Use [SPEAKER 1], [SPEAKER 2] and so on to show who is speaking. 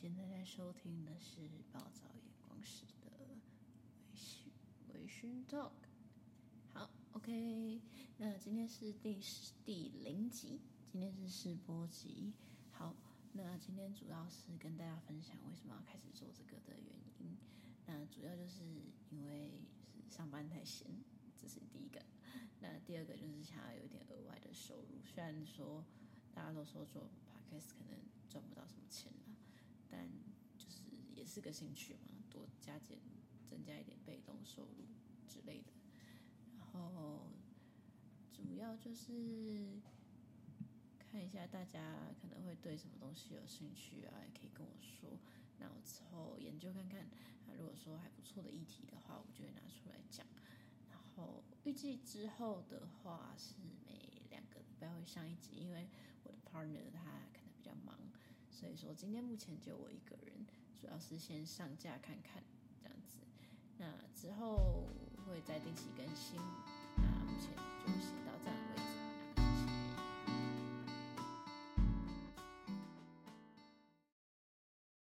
[SPEAKER 1] 现在在收听的是《暴躁眼光师》的微醺微醺 Talk。好，OK，那今天是第十第零集，今天是试播集。好，那今天主要是跟大家分享为什么要开始做这个的原因。那主要就是因为上班太闲，这是第一个。那第二个就是想要有一点额外的收入，虽然说大家都说做 Podcast 可能赚不到什么钱。是个兴趣嘛，多加减增加一点被动收入之类的。然后主要就是看一下大家可能会对什么东西有兴趣啊，也可以跟我说。那我之后研究看看，啊，如果说还不错的议题的话，我就会拿出来讲。然后预计之后的话是每两个礼拜会上一集，因为我的 partner 他可能比较忙。所以说，今天目前就我一个人，是先上架看看这样子。那之后会再定期更新。